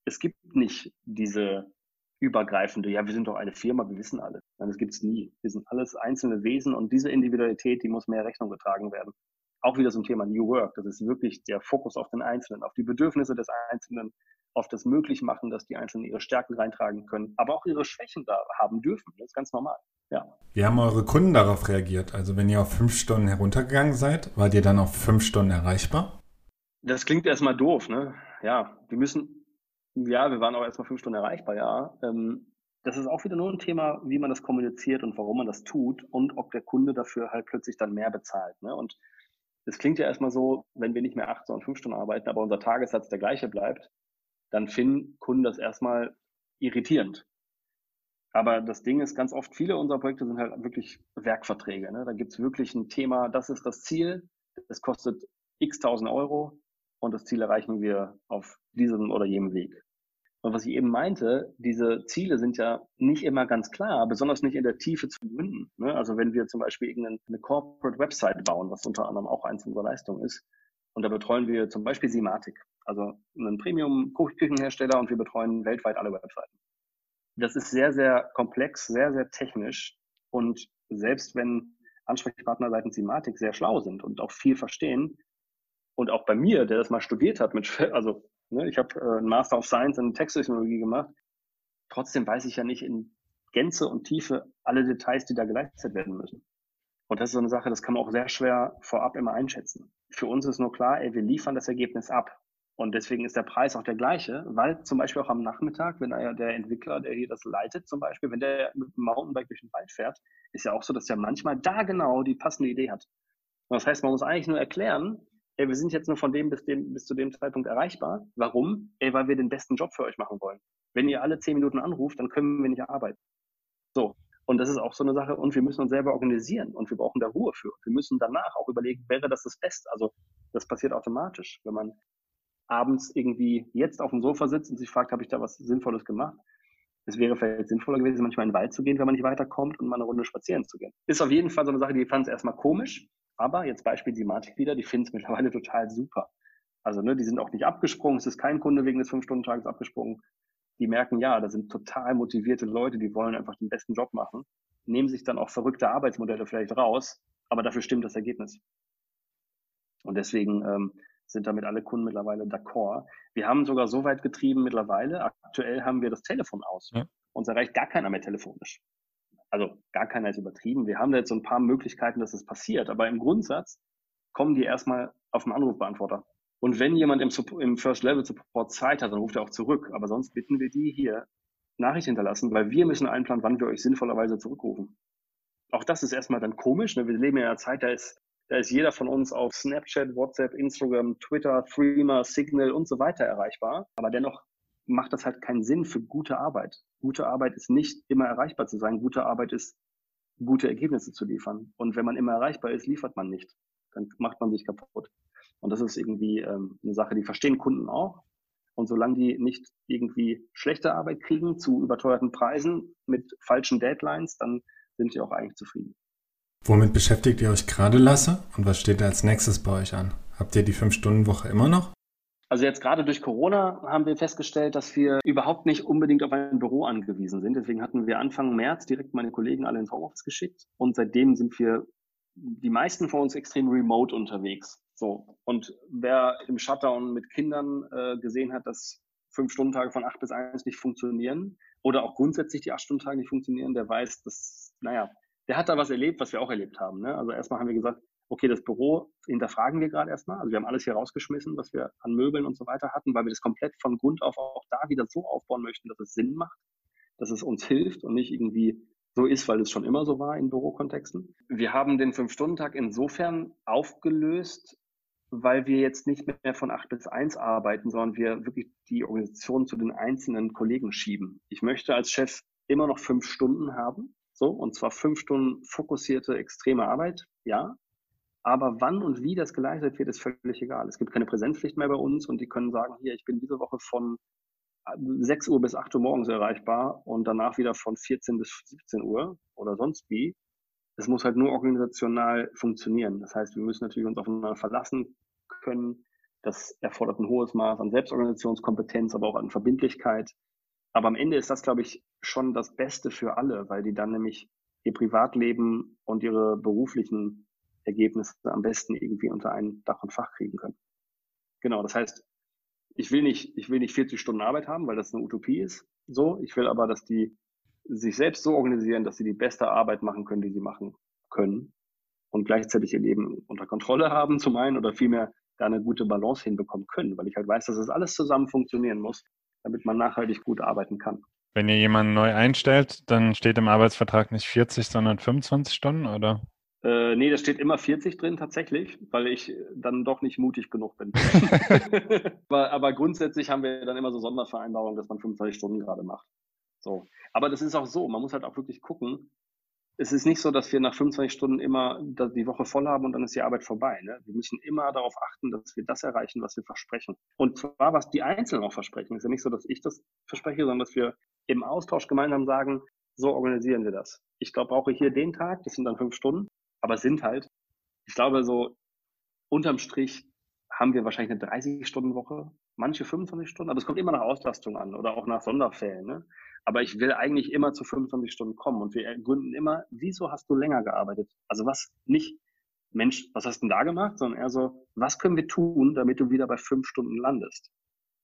Es gibt nicht diese übergreifende, ja, wir sind doch eine Firma, wir wissen alles. Nein, das gibt es nie. Wir sind alles einzelne Wesen und diese Individualität, die muss mehr Rechnung getragen werden. Auch wieder zum Thema New Work. Das ist wirklich der Fokus auf den Einzelnen, auf die Bedürfnisse des Einzelnen, auf das Möglichmachen, dass die Einzelnen ihre Stärken reintragen können, aber auch ihre Schwächen da haben dürfen. Das ist ganz normal. Ja. Wie haben eure Kunden darauf reagiert? Also wenn ihr auf fünf Stunden heruntergegangen seid, wart ihr dann auf fünf Stunden erreichbar? Das klingt erstmal doof, ne? Ja, wir müssen ja, wir waren auch erstmal fünf Stunden erreichbar, ja. Ähm, das ist auch wieder nur ein Thema, wie man das kommuniziert und warum man das tut und ob der Kunde dafür halt plötzlich dann mehr bezahlt. Ne? Und es klingt ja erstmal so, wenn wir nicht mehr acht, sondern fünf Stunden arbeiten, aber unser Tagessatz der gleiche bleibt, dann finden Kunden das erstmal irritierend. Aber das Ding ist, ganz oft, viele unserer Projekte sind halt wirklich Werkverträge. Ne? Da gibt es wirklich ein Thema, das ist das Ziel, das kostet x tausend Euro und das Ziel erreichen wir auf diesem oder jenem Weg. Und was ich eben meinte, diese Ziele sind ja nicht immer ganz klar, besonders nicht in der Tiefe zu begründen. Ne? Also wenn wir zum Beispiel irgendeine Corporate Website bauen, was unter anderem auch eins unserer Leistungen ist, und da betreuen wir zum Beispiel Simatic, also einen Premium-Küchenhersteller und wir betreuen weltweit alle Webseiten. Das ist sehr, sehr komplex, sehr, sehr technisch und selbst wenn Ansprechpartner seitens Simatic sehr schlau sind und auch viel verstehen, und auch bei mir, der das mal studiert hat, mit, also ne, ich habe äh, einen Master of Science in Texttechnologie gemacht, trotzdem weiß ich ja nicht in Gänze und Tiefe alle Details, die da geleistet werden müssen. Und das ist so eine Sache, das kann man auch sehr schwer vorab immer einschätzen. Für uns ist nur klar, ey, wir liefern das Ergebnis ab. Und deswegen ist der Preis auch der gleiche, weil zum Beispiel auch am Nachmittag, wenn der Entwickler, der hier das leitet, zum Beispiel, wenn der mit dem Mountainbike durch den Wald fährt, ist ja auch so, dass der manchmal da genau die passende Idee hat. Und das heißt, man muss eigentlich nur erklären, ey, wir sind jetzt nur von dem bis, dem bis zu dem Zeitpunkt erreichbar. Warum? Ey, weil wir den besten Job für euch machen wollen. Wenn ihr alle zehn Minuten anruft, dann können wir nicht arbeiten. So. Und das ist auch so eine Sache. Und wir müssen uns selber organisieren und wir brauchen da Ruhe für. Wir müssen danach auch überlegen, wäre das das Beste? Also, das passiert automatisch. Wenn man abends irgendwie jetzt auf dem Sofa sitzt und sich fragt, habe ich da was Sinnvolles gemacht? Es wäre vielleicht sinnvoller gewesen, manchmal in den Wald zu gehen, wenn man nicht weiterkommt und mal eine Runde spazieren zu gehen. Ist auf jeden Fall so eine Sache, die fand es erstmal komisch, aber jetzt Beispiel Simatic wieder, die finden es mittlerweile total super. Also ne, die sind auch nicht abgesprungen, es ist kein Kunde wegen des Fünf-Stunden-Tages abgesprungen. Die merken, ja, da sind total motivierte Leute, die wollen einfach den besten Job machen, nehmen sich dann auch verrückte Arbeitsmodelle vielleicht raus, aber dafür stimmt das Ergebnis. Und deswegen ähm, sind damit alle Kunden mittlerweile d'accord. Wir haben sogar so weit getrieben mittlerweile, aktuell haben wir das Telefon aus. Ja. Uns erreicht gar keiner mehr telefonisch. Also gar keiner ist übertrieben. Wir haben da jetzt so ein paar Möglichkeiten, dass es das passiert. Aber im Grundsatz kommen die erstmal auf den Anrufbeantworter. Und wenn jemand im, im First Level Support Zeit hat, dann ruft er auch zurück. Aber sonst bitten wir die hier Nachricht hinterlassen, weil wir müssen einplanen, wann wir euch sinnvollerweise zurückrufen. Auch das ist erstmal dann komisch. Ne? Wir leben in einer Zeit, da ist da ist jeder von uns auf Snapchat, WhatsApp, Instagram, Twitter, Threema, Signal und so weiter erreichbar. Aber dennoch macht das halt keinen Sinn für gute Arbeit. Gute Arbeit ist nicht immer erreichbar zu sein. Gute Arbeit ist, gute Ergebnisse zu liefern. Und wenn man immer erreichbar ist, liefert man nicht. Dann macht man sich kaputt. Und das ist irgendwie ähm, eine Sache, die verstehen Kunden auch. Und solange die nicht irgendwie schlechte Arbeit kriegen zu überteuerten Preisen mit falschen Deadlines, dann sind sie auch eigentlich zufrieden. Womit beschäftigt ihr euch gerade, Lasse? Und was steht als nächstes bei euch an? Habt ihr die Fünf-Stunden-Woche immer noch? Also jetzt gerade durch Corona haben wir festgestellt, dass wir überhaupt nicht unbedingt auf ein Büro angewiesen sind. Deswegen hatten wir Anfang März direkt meine Kollegen alle ins Homeoffice geschickt. Und seitdem sind wir, die meisten von uns, extrem remote unterwegs. So. Und wer im Shutdown mit Kindern äh, gesehen hat, dass Fünf-Stunden-Tage von acht bis eins nicht funktionieren oder auch grundsätzlich die Acht-Stunden-Tage nicht funktionieren, der weiß, dass, naja, der hat da was erlebt, was wir auch erlebt haben. Ne? Also erstmal haben wir gesagt, okay, das Büro hinterfragen wir gerade erstmal. Also wir haben alles hier rausgeschmissen, was wir an Möbeln und so weiter hatten, weil wir das komplett von Grund auf auch da wieder so aufbauen möchten, dass es Sinn macht, dass es uns hilft und nicht irgendwie so ist, weil es schon immer so war in Bürokontexten. Wir haben den Fünf-Stunden-Tag insofern aufgelöst, weil wir jetzt nicht mehr von acht bis eins arbeiten, sondern wir wirklich die Organisation zu den einzelnen Kollegen schieben. Ich möchte als Chef immer noch fünf Stunden haben, so, und zwar fünf Stunden fokussierte, extreme Arbeit, ja. Aber wann und wie das geleistet wird, ist völlig egal. Es gibt keine Präsenzpflicht mehr bei uns und die können sagen, hier, ich bin diese Woche von 6 Uhr bis 8 Uhr morgens erreichbar und danach wieder von 14 bis 17 Uhr oder sonst wie. Es muss halt nur organisational funktionieren. Das heißt, wir müssen natürlich uns aufeinander verlassen können. Das erfordert ein hohes Maß an Selbstorganisationskompetenz, aber auch an Verbindlichkeit. Aber am Ende ist das, glaube ich, schon das Beste für alle, weil die dann nämlich ihr Privatleben und ihre beruflichen Ergebnisse am besten irgendwie unter ein Dach und Fach kriegen können. Genau, das heißt, ich will nicht, ich will nicht 40 Stunden Arbeit haben, weil das eine Utopie ist. So, ich will aber, dass die sich selbst so organisieren, dass sie die beste Arbeit machen können, die sie machen können und gleichzeitig ihr Leben unter Kontrolle haben zum einen oder vielmehr da eine gute Balance hinbekommen können, weil ich halt weiß, dass das alles zusammen funktionieren muss damit man nachhaltig gut arbeiten kann. Wenn ihr jemanden neu einstellt, dann steht im Arbeitsvertrag nicht 40, sondern 25 Stunden, oder? Äh, nee, da steht immer 40 drin tatsächlich, weil ich dann doch nicht mutig genug bin. aber, aber, grundsätzlich haben wir dann immer so Sondervereinbarungen, dass man 25 Stunden gerade macht. So. Aber das ist auch so, man muss halt auch wirklich gucken, es ist nicht so, dass wir nach 25 Stunden immer die Woche voll haben und dann ist die Arbeit vorbei. Ne? Wir müssen immer darauf achten, dass wir das erreichen, was wir versprechen. Und zwar, was die Einzelnen auch versprechen. Es ist ja nicht so, dass ich das verspreche, sondern dass wir im Austausch gemeinsam sagen, so organisieren wir das. Ich glaube, brauche hier den Tag, das sind dann fünf Stunden, aber sind halt, ich glaube, so unterm Strich haben wir wahrscheinlich eine 30-Stunden-Woche, manche 25 Stunden, aber es kommt immer nach Auslastung an oder auch nach Sonderfällen. Ne? Aber ich will eigentlich immer zu 25 Stunden kommen und wir gründen immer, wieso hast du länger gearbeitet? Also was nicht, Mensch, was hast du denn da gemacht, sondern eher so, was können wir tun, damit du wieder bei fünf Stunden landest?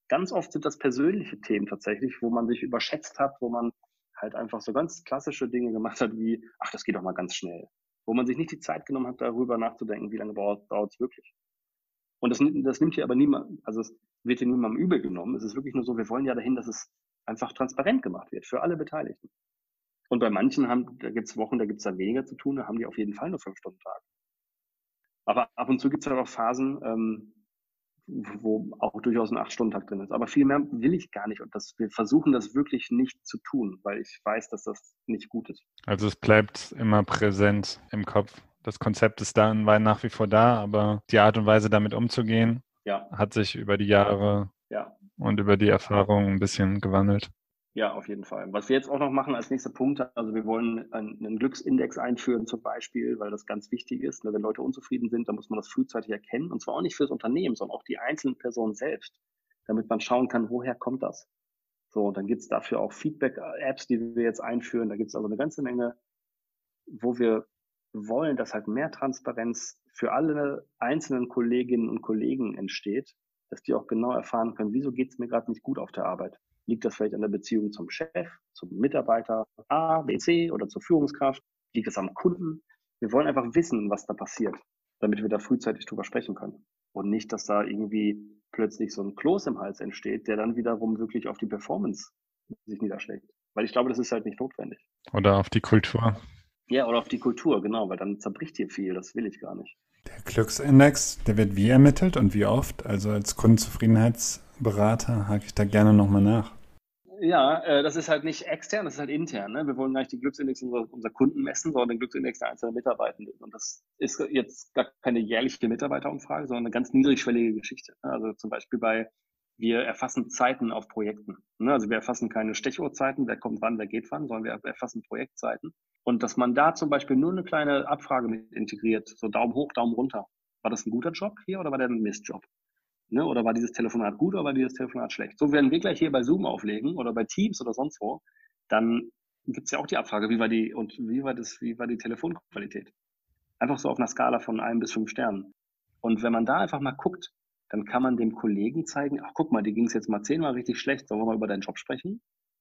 Ganz oft sind das persönliche Themen tatsächlich, wo man sich überschätzt hat, wo man halt einfach so ganz klassische Dinge gemacht hat, wie, ach, das geht doch mal ganz schnell. Wo man sich nicht die Zeit genommen hat, darüber nachzudenken, wie lange dauert es wirklich. Und das, das nimmt hier aber niemand, also es wird hier niemandem übel genommen. Es ist wirklich nur so, wir wollen ja dahin, dass es einfach transparent gemacht wird für alle Beteiligten. Und bei manchen haben, da gibt es Wochen, da gibt es dann weniger zu tun, da haben die auf jeden Fall nur fünf Stunden Tag. Aber ab und zu gibt es auch Phasen, ähm, wo auch durchaus ein Acht-Stunden-Tag drin ist. Aber viel mehr will ich gar nicht. Und das, wir versuchen das wirklich nicht zu tun, weil ich weiß, dass das nicht gut ist. Also es bleibt immer präsent im Kopf. Das Konzept ist dann nach wie vor da, aber die Art und Weise, damit umzugehen, ja. hat sich über die Jahre ja und über die Erfahrung ein bisschen gewandelt. Ja, auf jeden Fall. Was wir jetzt auch noch machen als nächster Punkt, also wir wollen einen Glücksindex einführen zum Beispiel, weil das ganz wichtig ist. Ne, wenn Leute unzufrieden sind, dann muss man das frühzeitig erkennen. Und zwar auch nicht fürs Unternehmen, sondern auch die einzelnen Personen selbst, damit man schauen kann, woher kommt das. So, und dann gibt es dafür auch Feedback-Apps, die wir jetzt einführen. Da gibt es also eine ganze Menge, wo wir wollen, dass halt mehr Transparenz für alle einzelnen Kolleginnen und Kollegen entsteht, dass die auch genau erfahren können, wieso geht es mir gerade nicht gut auf der Arbeit. Liegt das vielleicht an der Beziehung zum Chef, zum Mitarbeiter A, B, C oder zur Führungskraft? Liegt es am Kunden? Wir wollen einfach wissen, was da passiert, damit wir da frühzeitig drüber sprechen können. Und nicht, dass da irgendwie plötzlich so ein Kloß im Hals entsteht, der dann wiederum wirklich auf die Performance sich niederschlägt. Weil ich glaube, das ist halt nicht notwendig. Oder auf die Kultur. Ja, oder auf die Kultur, genau, weil dann zerbricht hier viel, das will ich gar nicht. Der Glücksindex, der wird wie ermittelt und wie oft? Also als Kundenzufriedenheitsberater hake ich da gerne nochmal nach. Ja, äh, das ist halt nicht extern, das ist halt intern. Ne? Wir wollen gar nicht die Glücksindex unserer, unserer Kunden messen, sondern den Glücksindex der einzelnen Mitarbeitenden. Und das ist jetzt gar keine jährliche Mitarbeiterumfrage, sondern eine ganz niedrigschwellige Geschichte. Also zum Beispiel bei, wir erfassen Zeiten auf Projekten. Ne? Also wir erfassen keine Stechuhrzeiten, wer kommt wann, wer geht wann, sondern wir erfassen Projektzeiten. Und dass man da zum Beispiel nur eine kleine Abfrage mit integriert, so Daumen hoch, Daumen runter. War das ein guter Job hier oder war der ein Mistjob? Ne? Oder war dieses Telefonat gut oder war dieses Telefonat schlecht? So werden wir gleich hier bei Zoom auflegen oder bei Teams oder sonst wo, dann gibt es ja auch die Abfrage, wie war die und wie war das, wie war die Telefonqualität? Einfach so auf einer Skala von einem bis fünf Sternen. Und wenn man da einfach mal guckt, dann kann man dem Kollegen zeigen, ach guck mal, die ging es jetzt mal zehnmal richtig schlecht, sollen wir mal über deinen Job sprechen?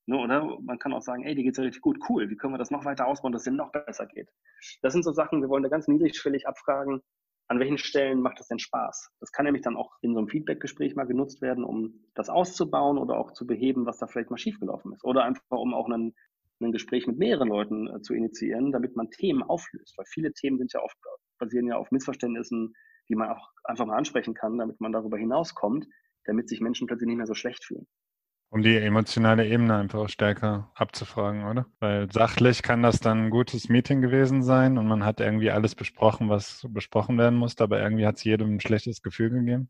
Ne, oder man kann auch sagen, ey, dir geht's ja richtig gut, cool, wie können wir das noch weiter ausbauen, dass es noch besser geht? Das sind so Sachen, wir wollen da ganz niedrigschwellig abfragen, an welchen Stellen macht es denn Spaß? Das kann nämlich dann auch in so einem Feedbackgespräch mal genutzt werden, um das auszubauen oder auch zu beheben, was da vielleicht mal schiefgelaufen ist. Oder einfach, um auch einen, ein Gespräch mit mehreren Leuten äh, zu initiieren, damit man Themen auflöst. Weil viele Themen sind ja oft, basieren ja auf Missverständnissen, die man auch einfach mal ansprechen kann, damit man darüber hinauskommt, damit sich Menschen plötzlich nicht mehr so schlecht fühlen. Um die emotionale Ebene einfach stärker abzufragen, oder? Weil sachlich kann das dann ein gutes Meeting gewesen sein und man hat irgendwie alles besprochen, was besprochen werden musste, aber irgendwie hat es jedem ein schlechtes Gefühl gegeben.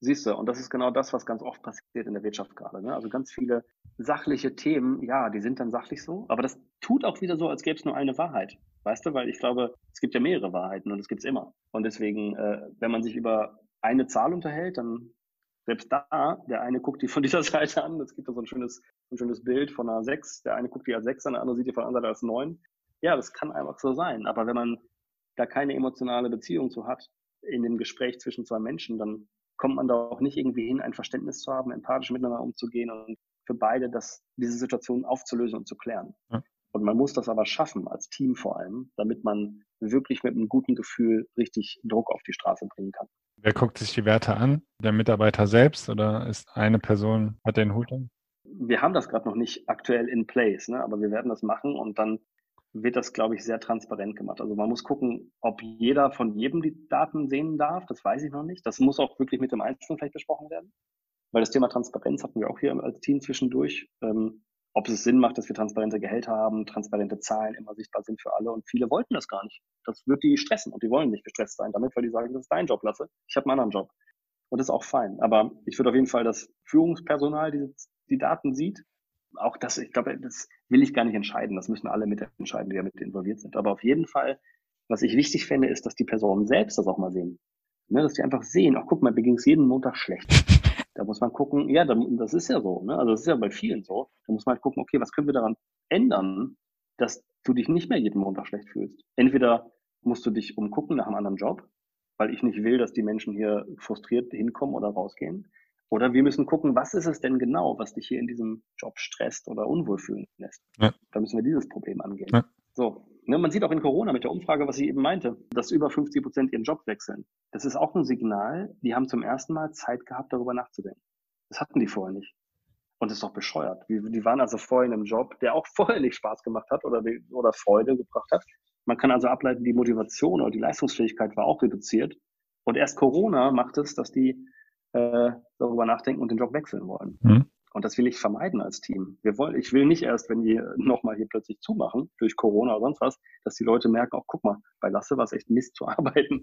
Siehst du, und das ist genau das, was ganz oft passiert in der Wirtschaft gerade. Ne? Also ganz viele sachliche Themen, ja, die sind dann sachlich so, aber das tut auch wieder so, als gäbe es nur eine Wahrheit. Weißt du, weil ich glaube, es gibt ja mehrere Wahrheiten und es gibt es immer. Und deswegen, äh, wenn man sich über eine Zahl unterhält, dann selbst da, der eine guckt die von dieser Seite an, es gibt da so ein schönes, ein schönes Bild von einer 6, der eine guckt die als 6 an, der andere sieht die von der anderen Seite als 9. Ja, das kann einfach so sein. Aber wenn man da keine emotionale Beziehung zu hat, in dem Gespräch zwischen zwei Menschen, dann kommt man da auch nicht irgendwie hin, ein Verständnis zu haben, empathisch miteinander umzugehen und für beide das, diese Situation aufzulösen und zu klären. Ja. Und man muss das aber schaffen, als Team vor allem, damit man wirklich mit einem guten Gefühl richtig Druck auf die Straße bringen kann. Wer guckt sich die Werte an? Der Mitarbeiter selbst oder ist eine Person, hat den Hut an? Wir haben das gerade noch nicht aktuell in place, ne? aber wir werden das machen und dann wird das, glaube ich, sehr transparent gemacht. Also man muss gucken, ob jeder von jedem die Daten sehen darf. Das weiß ich noch nicht. Das muss auch wirklich mit dem Einzelnen vielleicht besprochen werden. Weil das Thema Transparenz hatten wir auch hier als Team zwischendurch. Ähm, ob es Sinn macht, dass wir transparente Gehälter haben, transparente Zahlen immer sichtbar sind für alle. Und viele wollten das gar nicht. Das wird die stressen und die wollen nicht gestresst sein damit, weil die sagen, das ist dein Job, Lasse. Ich habe einen anderen Job. Und das ist auch fein. Aber ich würde auf jeden Fall das Führungspersonal die, die Daten sieht. Auch das, ich glaube, das will ich gar nicht entscheiden. Das müssen alle mitentscheiden, die ja mit involviert sind. Aber auf jeden Fall, was ich wichtig fände, ist, dass die Personen selbst das auch mal sehen. Ne, dass die einfach sehen, ach guck mal, mir ging es jeden Montag schlecht. Da muss man gucken, ja, das ist ja so, ne? also das ist ja bei vielen so. Da muss man halt gucken, okay, was können wir daran ändern, dass du dich nicht mehr jeden Montag schlecht fühlst. Entweder musst du dich umgucken nach einem anderen Job, weil ich nicht will, dass die Menschen hier frustriert hinkommen oder rausgehen. Oder wir müssen gucken, was ist es denn genau, was dich hier in diesem Job stresst oder unwohl fühlen lässt. Ja. Da müssen wir dieses Problem angehen. Ja. So, Ne, man sieht auch in Corona mit der Umfrage, was ich eben meinte, dass über 50 Prozent ihren Job wechseln. Das ist auch ein Signal, die haben zum ersten Mal Zeit gehabt, darüber nachzudenken. Das hatten die vorher nicht. Und das ist doch bescheuert. Die, waren also vorher in einem Job, der auch vorher nicht Spaß gemacht hat oder, oder Freude gebracht hat. Man kann also ableiten, die Motivation oder die Leistungsfähigkeit war auch reduziert. Und erst Corona macht es, dass die äh, darüber nachdenken und den Job wechseln wollen. Mhm. Und das will ich vermeiden als Team. Wir wollen, ich will nicht erst, wenn die nochmal hier plötzlich zumachen, durch Corona oder sonst was, dass die Leute merken, oh, guck mal, bei Lasse war es echt Mist zu arbeiten.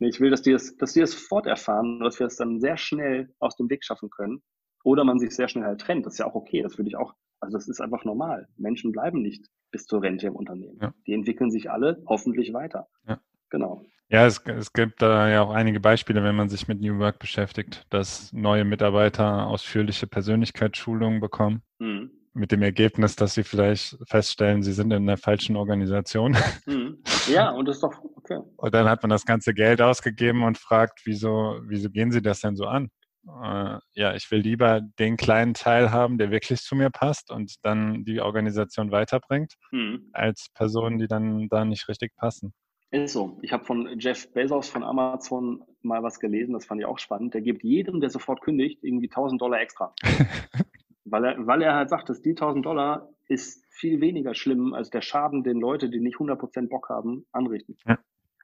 ich will, dass die es, dass die es forterfahren, dass wir es dann sehr schnell aus dem Weg schaffen können. Oder man sich sehr schnell halt trennt. Das ist ja auch okay. Das würde ich auch, also das ist einfach normal. Menschen bleiben nicht bis zur Rente im Unternehmen. Ja. Die entwickeln sich alle hoffentlich weiter. Ja. Genau. Ja, es, es gibt da ja auch einige Beispiele, wenn man sich mit New Work beschäftigt, dass neue Mitarbeiter ausführliche Persönlichkeitsschulungen bekommen. Mhm. Mit dem Ergebnis, dass sie vielleicht feststellen, sie sind in der falschen Organisation. Mhm. Ja, und das ist doch Okay. Und dann hat man das ganze Geld ausgegeben und fragt, wieso, wieso gehen Sie das denn so an? Äh, ja, ich will lieber den kleinen Teil haben, der wirklich zu mir passt und dann die Organisation weiterbringt, mhm. als Personen, die dann da nicht richtig passen. Ist so. Ich habe von Jeff Bezos von Amazon mal was gelesen, das fand ich auch spannend. Der gibt jedem, der sofort kündigt, irgendwie 1000 Dollar extra. weil, er, weil er halt sagt, dass die 1000 Dollar ist viel weniger schlimm als der Schaden, den Leute, die nicht 100% Bock haben, anrichten. Ja.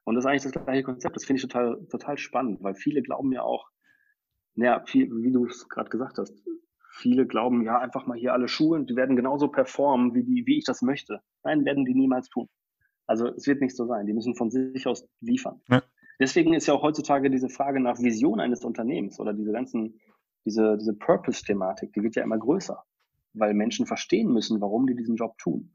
Und das ist eigentlich das gleiche Konzept. Das finde ich total, total spannend, weil viele glauben ja auch, naja, viel, wie du es gerade gesagt hast, viele glauben, ja, einfach mal hier alle schulen, die werden genauso performen, wie, die, wie ich das möchte. Nein, werden die niemals tun. Also es wird nicht so sein. Die müssen von sich aus liefern. Ja. Deswegen ist ja auch heutzutage diese Frage nach Vision eines Unternehmens oder diese ganzen, diese, diese Purpose-Thematik, die wird ja immer größer, weil Menschen verstehen müssen, warum die diesen Job tun.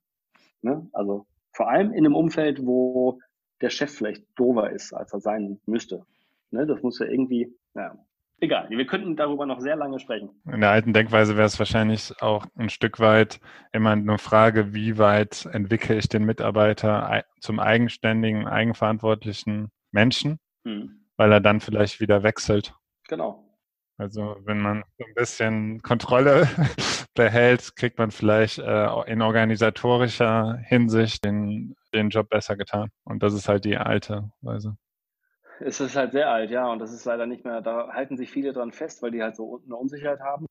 Ne? Also vor allem in einem Umfeld, wo der Chef vielleicht dover ist, als er sein müsste. Ne? Das muss ja irgendwie, naja, Egal, wir könnten darüber noch sehr lange sprechen. In der alten Denkweise wäre es wahrscheinlich auch ein Stück weit immer eine Frage, wie weit entwickle ich den Mitarbeiter zum eigenständigen, eigenverantwortlichen Menschen, hm. weil er dann vielleicht wieder wechselt. Genau. Also wenn man so ein bisschen Kontrolle behält, kriegt man vielleicht äh, in organisatorischer Hinsicht den, den Job besser getan. Und das ist halt die alte Weise. Es ist halt sehr alt, ja, und das ist leider nicht mehr, da halten sich viele dran fest, weil die halt so eine Unsicherheit haben.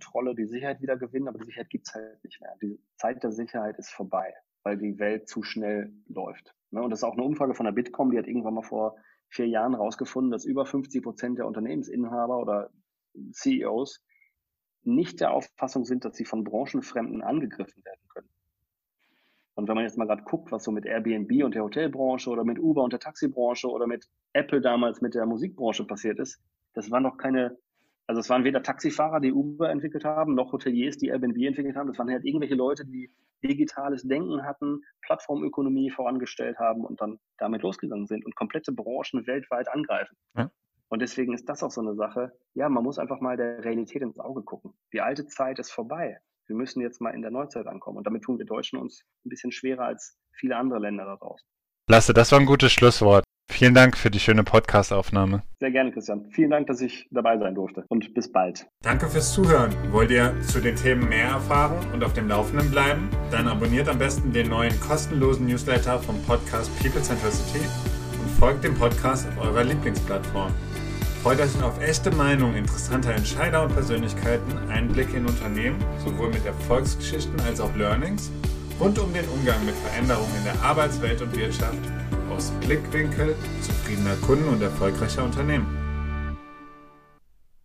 Trolle die Sicherheit wieder gewinnen, aber die Sicherheit gibt es halt nicht mehr. Die Zeit der Sicherheit ist vorbei, weil die Welt zu schnell läuft. Ne? Und das ist auch eine Umfrage von der Bitkom, die hat irgendwann mal vor vier Jahren rausgefunden, dass über 50 Prozent der Unternehmensinhaber oder CEOs nicht der Auffassung sind, dass sie von Branchenfremden angegriffen werden können. Und wenn man jetzt mal gerade guckt, was so mit Airbnb und der Hotelbranche oder mit Uber und der Taxibranche oder mit Apple damals mit der Musikbranche passiert ist, das waren doch keine, also es waren weder Taxifahrer, die Uber entwickelt haben, noch Hoteliers, die Airbnb entwickelt haben. Das waren halt irgendwelche Leute, die digitales Denken hatten, Plattformökonomie vorangestellt haben und dann damit losgegangen sind und komplette Branchen weltweit angreifen. Ja. Und deswegen ist das auch so eine Sache. Ja, man muss einfach mal der Realität ins Auge gucken. Die alte Zeit ist vorbei. Wir müssen jetzt mal in der Neuzeit ankommen. Und damit tun wir Deutschen uns ein bisschen schwerer als viele andere Länder da draußen. Lasse, das war ein gutes Schlusswort. Vielen Dank für die schöne Podcast-Aufnahme. Sehr gerne, Christian. Vielen Dank, dass ich dabei sein durfte und bis bald. Danke fürs Zuhören. Wollt ihr zu den Themen mehr erfahren und auf dem Laufenden bleiben? Dann abonniert am besten den neuen kostenlosen Newsletter vom Podcast People Centricity und folgt dem Podcast auf eurer Lieblingsplattform. Freut euch auf echte Meinungen interessanter Entscheider und Persönlichkeiten, Einblicke in Unternehmen, sowohl mit Erfolgsgeschichten als auch Learnings, rund um den Umgang mit Veränderungen in der Arbeitswelt und Wirtschaft, aus Blickwinkel zufriedener Kunden und erfolgreicher Unternehmen.